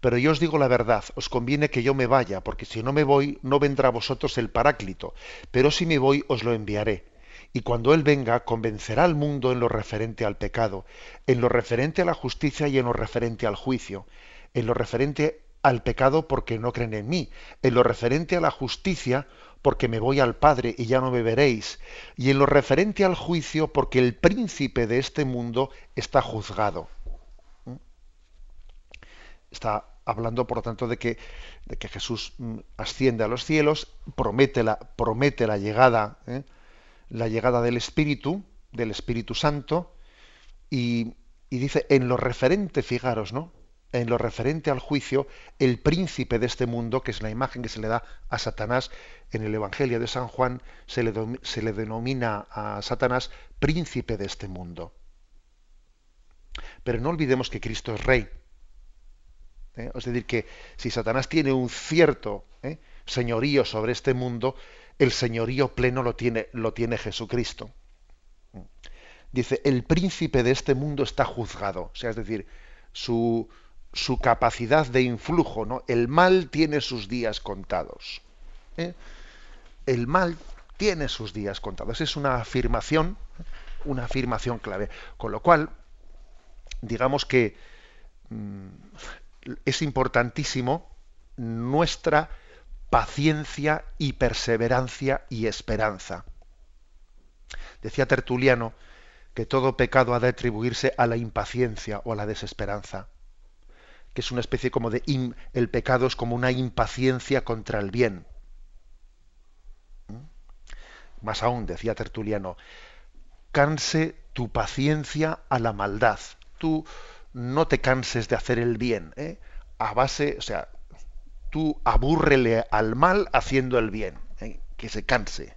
Pero yo os digo la verdad, os conviene que yo me vaya, porque si no me voy, no vendrá a vosotros el Paráclito, pero si me voy, os lo enviaré. Y cuando Él venga, convencerá al mundo en lo referente al pecado, en lo referente a la justicia y en lo referente al juicio, en lo referente al pecado porque no creen en mí, en lo referente a la justicia porque me voy al Padre y ya no me veréis, y en lo referente al juicio porque el príncipe de este mundo está juzgado. Está hablando, por lo tanto, de que, de que Jesús mm, asciende a los cielos, promete la, promete la llegada, ¿eh? la llegada del Espíritu, del Espíritu Santo, y, y, dice, en lo referente, fijaros, ¿no? En lo referente al juicio, el príncipe de este mundo, que es la imagen que se le da a Satanás en el Evangelio de San Juan, se le, se le denomina a Satanás príncipe de este mundo. Pero no olvidemos que Cristo es rey ¿eh? Es decir, que si Satanás tiene un cierto ¿eh? señorío sobre este mundo, el señorío pleno lo tiene, lo tiene Jesucristo. Dice, el príncipe de este mundo está juzgado. O sea, es decir, su, su capacidad de influjo, ¿no? El mal tiene sus días contados. ¿eh? El mal tiene sus días contados. Es una afirmación, una afirmación clave. Con lo cual, digamos que mm, es importantísimo nuestra paciencia y perseverancia y esperanza. Decía Tertuliano que todo pecado ha de atribuirse a la impaciencia o a la desesperanza, que es una especie como de el pecado es como una impaciencia contra el bien. ¿Mm? Más aún, decía Tertuliano, canse tu paciencia a la maldad. tú no te canses de hacer el bien, ¿eh? a base, o sea, tú abúrrele al mal haciendo el bien, ¿eh? que se canse.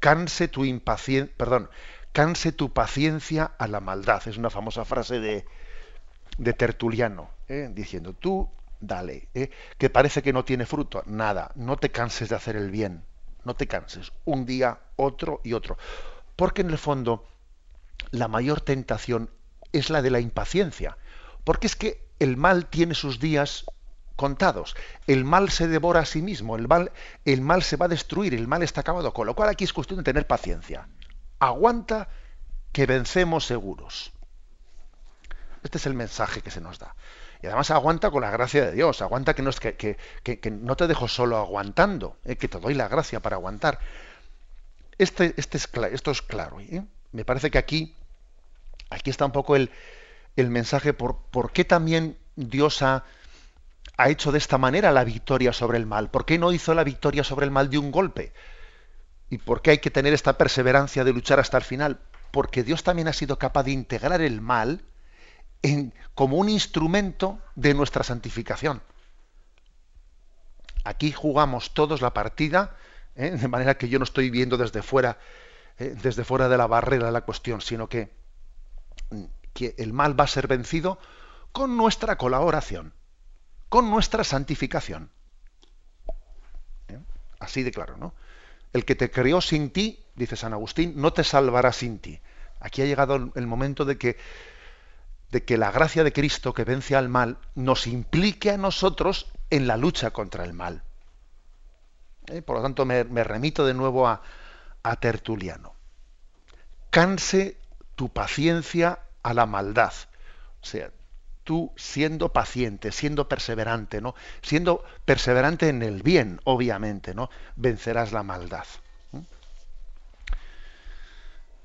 Canse tu impaciencia, perdón, canse tu paciencia a la maldad. Es una famosa frase de, de Tertuliano, ¿eh? diciendo, tú dale, ¿eh? que parece que no tiene fruto, nada, no te canses de hacer el bien, no te canses, un día, otro y otro. Porque en el fondo la mayor tentación es la de la impaciencia, porque es que el mal tiene sus días contados. El mal se devora a sí mismo, el mal, el mal se va a destruir, el mal está acabado. Con lo cual aquí es cuestión de tener paciencia. Aguanta que vencemos seguros. Este es el mensaje que se nos da. Y además aguanta con la gracia de Dios, aguanta que no, que, que, no te dejo solo aguantando, eh, que te doy la gracia para aguantar. Este, este es, esto es claro. ¿eh? Me parece que aquí, aquí está un poco el, el mensaje por, por qué también Dios ha, ha hecho de esta manera la victoria sobre el mal. ¿Por qué no hizo la victoria sobre el mal de un golpe? ¿Y por qué hay que tener esta perseverancia de luchar hasta el final? Porque Dios también ha sido capaz de integrar el mal como un instrumento de nuestra santificación. Aquí jugamos todos la partida, ¿eh? de manera que yo no estoy viendo desde fuera, ¿eh? desde fuera de la barrera la cuestión, sino que, que el mal va a ser vencido con nuestra colaboración, con nuestra santificación. ¿Eh? Así de claro, ¿no? El que te creó sin ti, dice San Agustín, no te salvará sin ti. Aquí ha llegado el momento de que de que la gracia de Cristo que vence al mal nos implique a nosotros en la lucha contra el mal. ¿Eh? Por lo tanto, me, remito de nuevo a, a Tertuliano. Canse tu paciencia a la maldad. O sea, tú siendo paciente, siendo perseverante, ¿no? Siendo perseverante en el bien, obviamente, ¿no? Vencerás la maldad.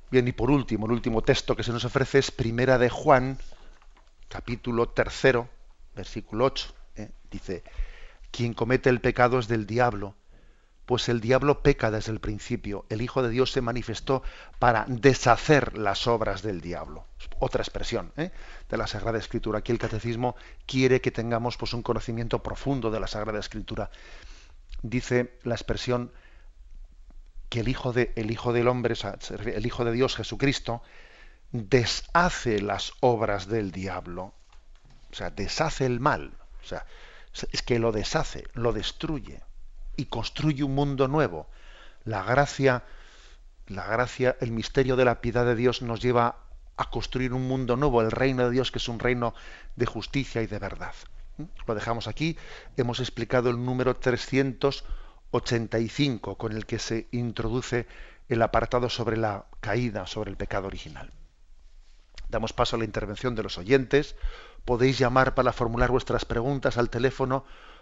Bien, y por último, el último texto que se nos ofrece es Primera de Juan, capítulo tercero, versículo 8, ¿eh? dice, quien comete el pecado es del diablo, pues el diablo peca desde el principio. El Hijo de Dios se manifestó para deshacer las obras del diablo. Otra expresión ¿eh? de la Sagrada Escritura. Aquí el Catecismo quiere que tengamos pues, un conocimiento profundo de la Sagrada Escritura. Dice la expresión que el Hijo, de, el Hijo del Hombre, el Hijo de Dios Jesucristo, deshace las obras del diablo. O sea, deshace el mal. O sea, es que lo deshace, lo destruye y construye un mundo nuevo. La gracia, la gracia, el misterio de la piedad de Dios nos lleva a construir un mundo nuevo, el reino de Dios que es un reino de justicia y de verdad. ¿Mm? Lo dejamos aquí. Hemos explicado el número 385 con el que se introduce el apartado sobre la caída, sobre el pecado original. Damos paso a la intervención de los oyentes. Podéis llamar para formular vuestras preguntas al teléfono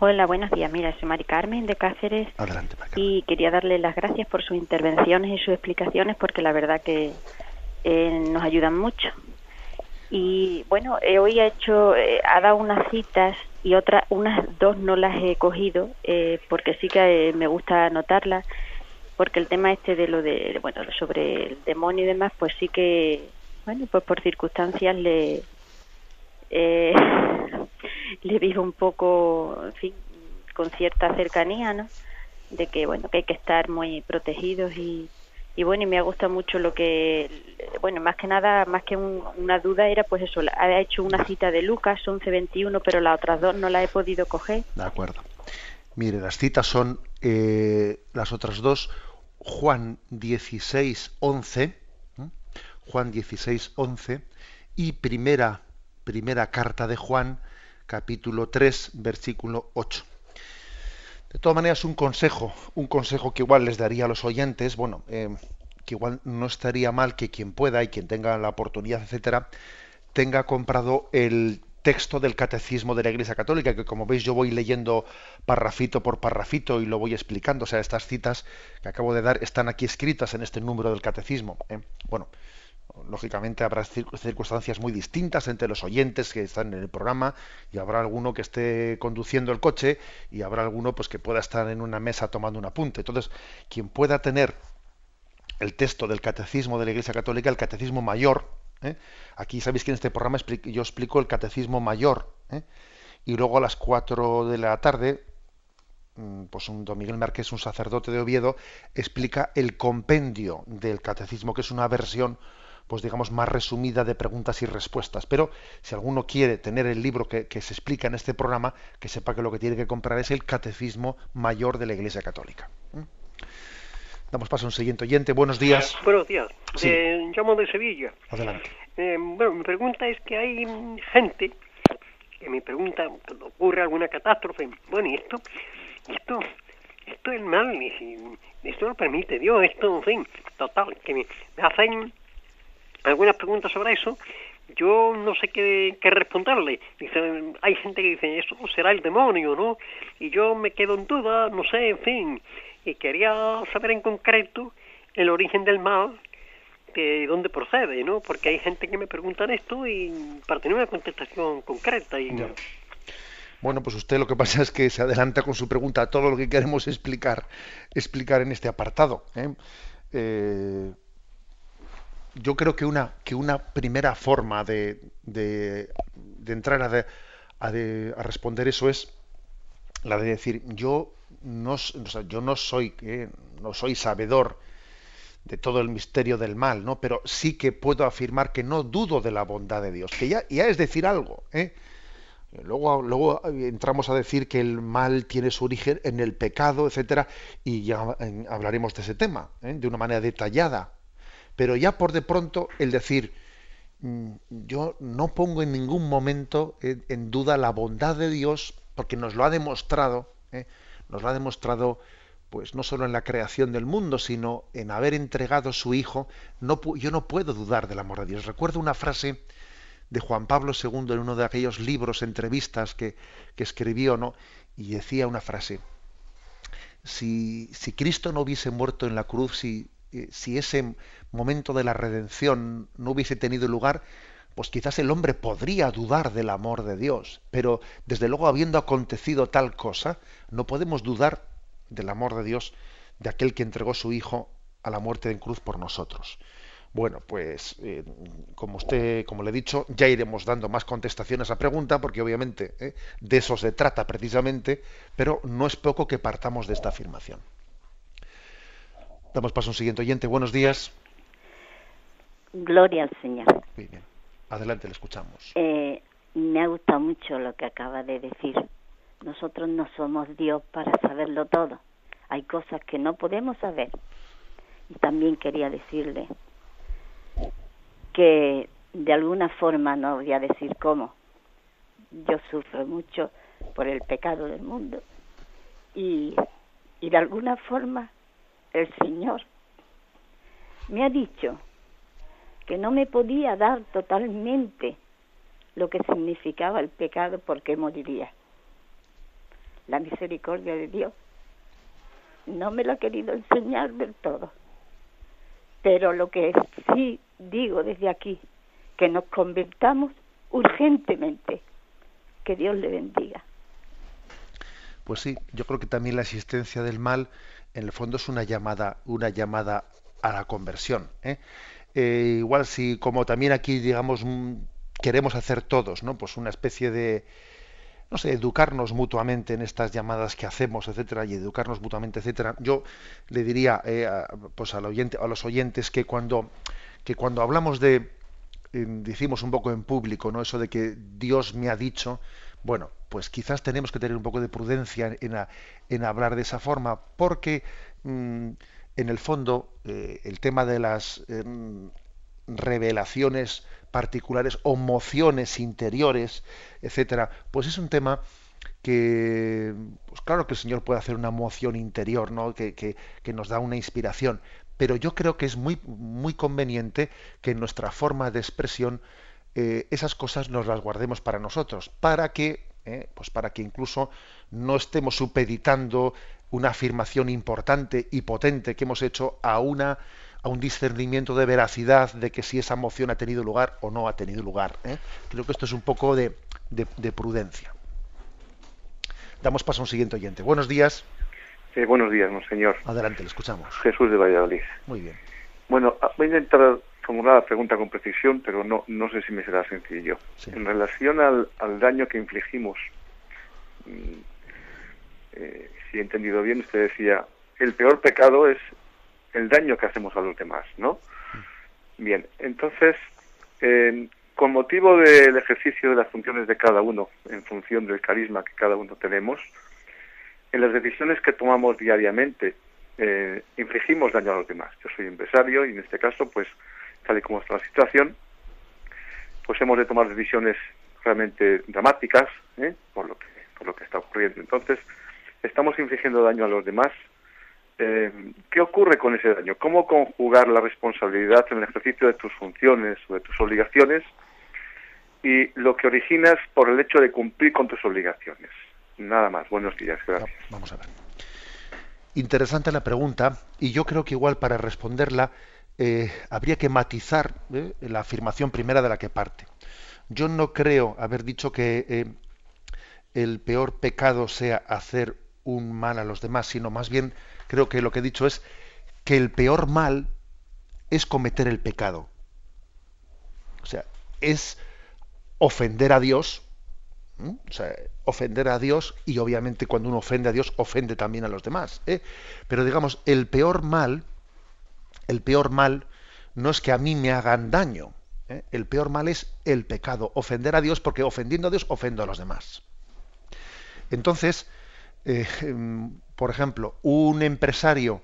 Hola, buenos días. Mira, soy Mari Carmen de Cáceres. Adelante, Y quería darle las gracias por sus intervenciones y sus explicaciones porque la verdad que eh, nos ayudan mucho. Y bueno, eh, hoy ha hecho, eh, ha dado unas citas y otras, unas dos no las he cogido, eh, porque sí que me gusta anotarlas, porque el tema este de lo de, bueno, sobre el demonio y demás, pues sí que, bueno, pues por circunstancias le, le vivo un poco, en fin, con cierta cercanía, ¿no? De que, bueno, que hay que estar muy protegidos y, y bueno, y me ha gustado mucho lo que, bueno, más que nada, más que una duda era pues eso, ha hecho una cita de Lucas 11.21, pero las otras dos no la he podido coger. De acuerdo. Mire, las citas son eh, las otras dos, Juan 16.11, Juan 16.11 y primera, primera carta de Juan, capítulo 3, versículo 8. De todas maneras, un consejo, un consejo que igual les daría a los oyentes, bueno, eh, que igual no estaría mal que quien pueda y quien tenga la oportunidad, etcétera, tenga comprado el texto del catecismo de la Iglesia Católica, que como veis yo voy leyendo parrafito por parrafito y lo voy explicando. O sea, estas citas que acabo de dar están aquí escritas en este número del catecismo. ¿eh? Bueno, lógicamente habrá circunstancias muy distintas entre los oyentes que están en el programa y habrá alguno que esté conduciendo el coche y habrá alguno pues que pueda estar en una mesa tomando un apunte. Entonces, quien pueda tener el texto del catecismo de la Iglesia Católica, el catecismo mayor, ¿eh? aquí sabéis que en este programa yo explico el catecismo mayor, ¿eh? y luego a las 4 de la tarde, mm, pues un don Miguel Márquez, un sacerdote de Oviedo, explica el compendio del catecismo, que es una versión pues digamos, más resumida de preguntas y respuestas. Pero si alguno quiere tener el libro que, se explica en este programa, que sepa que lo que tiene que comprar es el Catecismo Mayor de la Iglesia Católica. ¿Mm? Damos paso a un siguiente oyente. Buenos días. Buenos días. Eh, llamo de Sevilla. Adelante. Eh, bueno, mi pregunta es que hay gente que me pregunta cuando ocurre alguna catástrofe, bueno, ¿y esto? ¿Esto? Esto es mal, esto lo permite Dios, esto, en fin, total, que me hacen algunas preguntas sobre eso, yo no sé qué, qué responderle. Dice, hay gente que dice, eso será el demonio, ¿no? Y yo me quedo en duda, no sé, en fin. Y quería saber en concreto el origen del mal, de dónde procede, ¿no? Porque hay gente que me pregunta esto y para tener una contestación concreta. Y... Bueno, pues usted lo que pasa es que se adelanta con su pregunta a todo lo que queremos explicar, explicar en este apartado. ¿eh? eh yo creo que una, que una primera forma de, de, entrar a, a, a, responder eso es la de decir, yo no, yo no soy, eh, no soy sabedor de todo el misterio del mal, ¿no? Pero sí que puedo afirmar que no dudo de la bondad de Dios, que ya, ya es decir algo, ¿eh? Luego, luego entramos a decir que el mal tiene su origen en el pecado, etcétera, y ya hablaremos de ese tema, ¿eh? de una manera detallada. Pero ya por de pronto el decir, mm, yo no pongo en ningún momento en duda la bondad de Dios, porque nos lo ha demostrado, ¿eh? nos lo ha demostrado pues no solo en la creación del mundo, sino en haber entregado su Hijo, no, yo no puedo dudar del amor de Dios. Recuerdo una frase de Juan Pablo II en uno de aquellos libros, entrevistas que, que escribió, ¿no? y decía una frase, si, si Cristo no hubiese muerto en la cruz, si, si ese momento de la redención no hubiese tenido lugar, pues quizás el hombre podría dudar del amor de Dios, pero desde luego habiendo acontecido tal cosa, no podemos dudar del amor de Dios de aquel que entregó su Hijo a la muerte en cruz por nosotros. Bueno, pues eh, como usted, como le he dicho, ya iremos dando más contestaciones a pregunta, porque obviamente eh, de eso se trata precisamente, pero no es poco que partamos de esta afirmación. Damos paso a un siguiente oyente. Buenos días. Gloria al Señor. bien. Adelante, le escuchamos. Eh, me ha gustado mucho lo que acaba de decir. Nosotros no somos Dios para saberlo todo. Hay cosas que no podemos saber. Y también quería decirle que de alguna forma, no voy a decir cómo, yo sufro mucho por el pecado del mundo. Y, y de alguna forma el Señor me ha dicho que no me podía dar totalmente lo que significaba el pecado porque moriría. La misericordia de Dios no me lo ha querido enseñar del todo. Pero lo que sí digo desde aquí, que nos convirtamos urgentemente. Que Dios le bendiga. Pues sí, yo creo que también la existencia del mal, en el fondo, es una llamada, una llamada a la conversión. ¿eh? Eh, igual si, como también aquí, digamos, mm, queremos hacer todos, ¿no? Pues una especie de, no sé, educarnos mutuamente en estas llamadas que hacemos, etcétera, y educarnos mutuamente, etcétera. Yo le diría eh, a, pues al oyente, a los oyentes que cuando, que cuando hablamos de, decimos un poco en público, ¿no? Eso de que Dios me ha dicho, bueno, pues quizás tenemos que tener un poco de prudencia en, hablar de esa forma, porque mm, en el fondo eh, el tema de las em, revelaciones particulares o mociones interiores, etcétera, pues es un tema que, pues claro que el Señor puede hacer una moción interior, ¿no? Que, que, nos da una inspiración, pero yo creo que es muy, muy conveniente que en nuestra forma de expresión eh, esas cosas nos las guardemos para nosotros, para que, eh, pues para que incluso no estemos supeditando una afirmación importante y potente que hemos hecho a una a un discernimiento de veracidad de que si esa moción ha tenido lugar o no ha tenido lugar. ¿eh? Creo que esto es un poco de, prudencia. Damos paso a un siguiente oyente. Buenos días. buenos días, monseñor. Adelante, le escuchamos. Jesús de Valladolid. Muy bien. Bueno, ah, voy a intentar formular la pregunta con precisión, pero no, no sé si me será sencillo. En relación al, daño que infligimos, mm, eh, si he entendido bien, usted decía, el peor pecado es el daño que hacemos a los demás, ¿no? Bien, entonces, con motivo del ejercicio de las funciones de cada uno, en función del carisma que cada uno tenemos, en las decisiones que tomamos diariamente, eh, infligimos daño a los demás. Yo soy empresario y en este caso, pues, tal y como está la situación, pues hemos de tomar decisiones realmente dramáticas ¿eh? por lo que por lo que está ocurriendo. Entonces, estamos infligiendo daño a los demás eh, ¿qué ocurre con ese daño? ¿Cómo conjugar la responsabilidad en el ejercicio de tus funciones o de tus obligaciones y lo que originas por el hecho de cumplir con tus obligaciones? Nada más. Buenos días. Gracias. Vamos a ver. Interesante la pregunta y yo creo que igual para responderla eh, habría que matizar eh, la afirmación primera de la que parte. Yo no creo haber dicho que el peor pecado sea hacer un mal a los demás, sino más bien creo que lo que he dicho es que el peor mal es cometer el pecado. O sea, es ofender a Dios, o sea, ofender a Dios y obviamente cuando uno ofende a Dios ofende también a los demás. ¿eh? Pero digamos, el peor mal, el peor mal no es que a mí me hagan daño. ¿eh? El peor mal es el pecado, ofender a Dios porque ofendiendo a Dios ofendo a los demás. Entonces, eh, em, por ejemplo, un empresario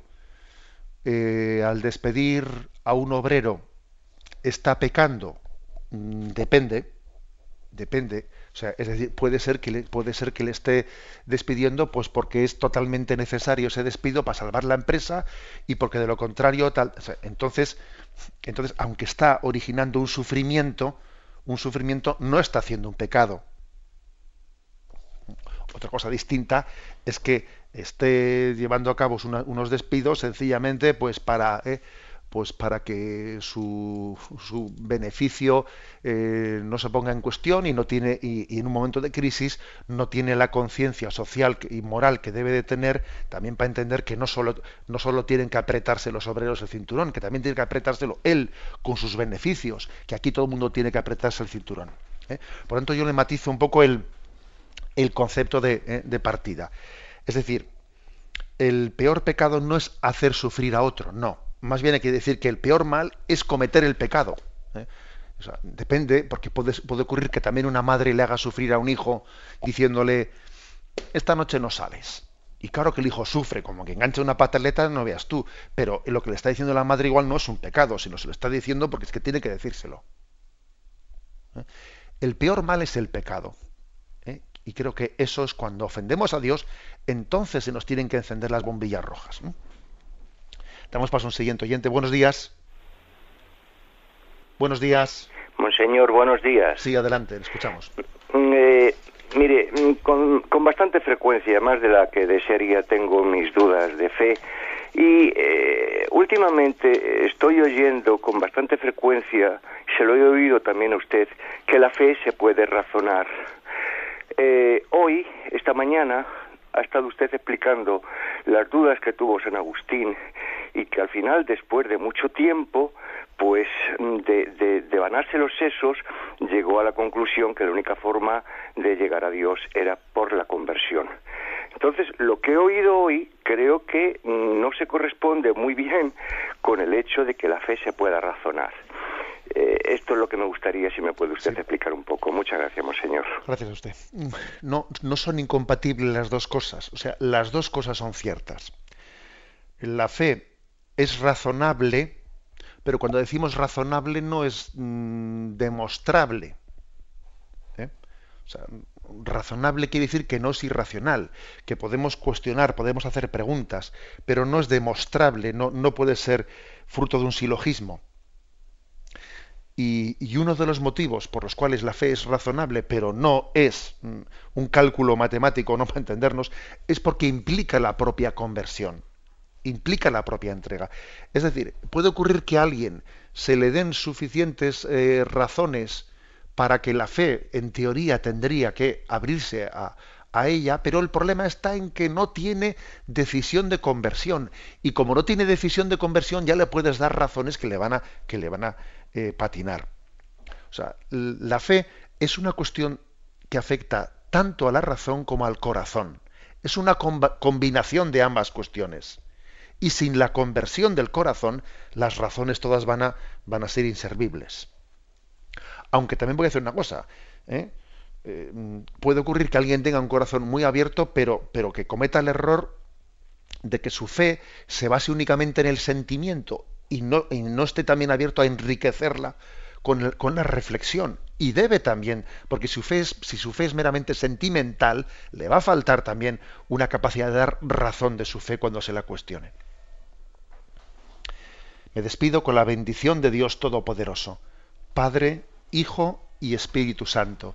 eh, al despedir a un obrero está pecando, mm, depende, depende. O sea, es decir, puede ser que le, puede ser que le esté despidiendo, pues porque es totalmente necesario ese despido para salvar la empresa y porque de lo contrario tal. entonces, entonces, aunque está originando un sufrimiento, un sufrimiento no está haciendo un pecado. Otra cosa distinta es que esté llevando a cabo unos despidos sencillamente pues para eh, pues para que su, su beneficio eh, no se ponga en cuestión y no tiene y, en un momento de crisis no tiene la conciencia social y moral que debe de tener también para entender que no solo no solo tienen que apretarse los obreros el cinturón que también tiene que apretárselo él con sus beneficios que aquí todo el mundo tiene que apretarse el cinturón ¿eh? por tanto yo le matizo un poco el el concepto de, de partida es decir, el peor pecado no es hacer sufrir a otro, no. Más bien hay que decir que el peor mal es cometer el pecado. ¿eh? depende, porque puede, puede, ocurrir que también una madre le haga sufrir a un hijo diciéndole, esta noche no sales. Y claro que el hijo sufre, como que engancha una pataleta, no veas tú. Pero lo que le está diciendo la madre igual no es un pecado, sino se lo está diciendo porque es que tiene que decírselo. ¿eh? El peor mal es el pecado. Y creo que eso es cuando ofendemos a Dios, entonces se nos tienen que encender las bombillas rojas. Damos paso a un siguiente oyente. Buenos días. Buenos días. Monseñor, buenos días. Sí, adelante, le escuchamos. Mm, eh, mire, mm, con, con, bastante frecuencia, más de la que desearía, tengo mis dudas de fe. Y eh, últimamente estoy oyendo con bastante frecuencia se lo he oído también a usted, que la fe se puede razonar. Eh, hoy, esta mañana, ha estado usted explicando las dudas que tuvo San Agustín y que al final, después de mucho tiempo, pues de, de, de vanarse los sesos, llegó a la conclusión que la única forma de llegar a Dios era por la conversión. Entonces, lo que he oído hoy creo que no se corresponde muy bien con el hecho de que la fe se pueda razonar. Eh, esto es lo que me gustaría, si me puede usted explicar un poco. Muchas gracias, monseñor. Gracias a usted. No, no son incompatibles las dos cosas. O sea, las dos cosas son ciertas. La fe es razonable, pero cuando decimos razonable no es mm, demostrable. ¿eh? O sea, razonable quiere decir que no es irracional, que podemos cuestionar, podemos hacer preguntas, pero no es demostrable, no, no puede ser fruto de un silogismo. Y, uno de los motivos por los cuales la fe es razonable, pero no es mm, un cálculo matemático, no para entendernos, es porque implica la propia conversión, implica la propia entrega. Es decir, puede ocurrir que a alguien se le den suficientes eh, razones para que la fe, en teoría, tendría que abrirse a, a ella, pero el problema está en que no tiene decisión de conversión. Y como no tiene decisión de conversión, ya le puedes dar razones que le van a, que le van a eh, patinar. O sea, la fe es una cuestión que afecta tanto a la razón como al corazón. Es una combinación de ambas cuestiones. Y sin la conversión del corazón, las razones todas van a, van a ser inservibles. Aunque también voy a decir una cosa. ¿eh? Eh, puede ocurrir que alguien tenga un corazón muy abierto, pero, pero que cometa el error de que su fe se base únicamente en el sentimiento y no, no esté también abierto a enriquecerla con, con, la reflexión. Y debe también, porque su, fe es, si su fe es meramente sentimental, le va a faltar también una capacidad de dar razón de su fe cuando se la cuestione. Me despido con la bendición de Dios Todopoderoso, Padre, Hijo y Espíritu Santo.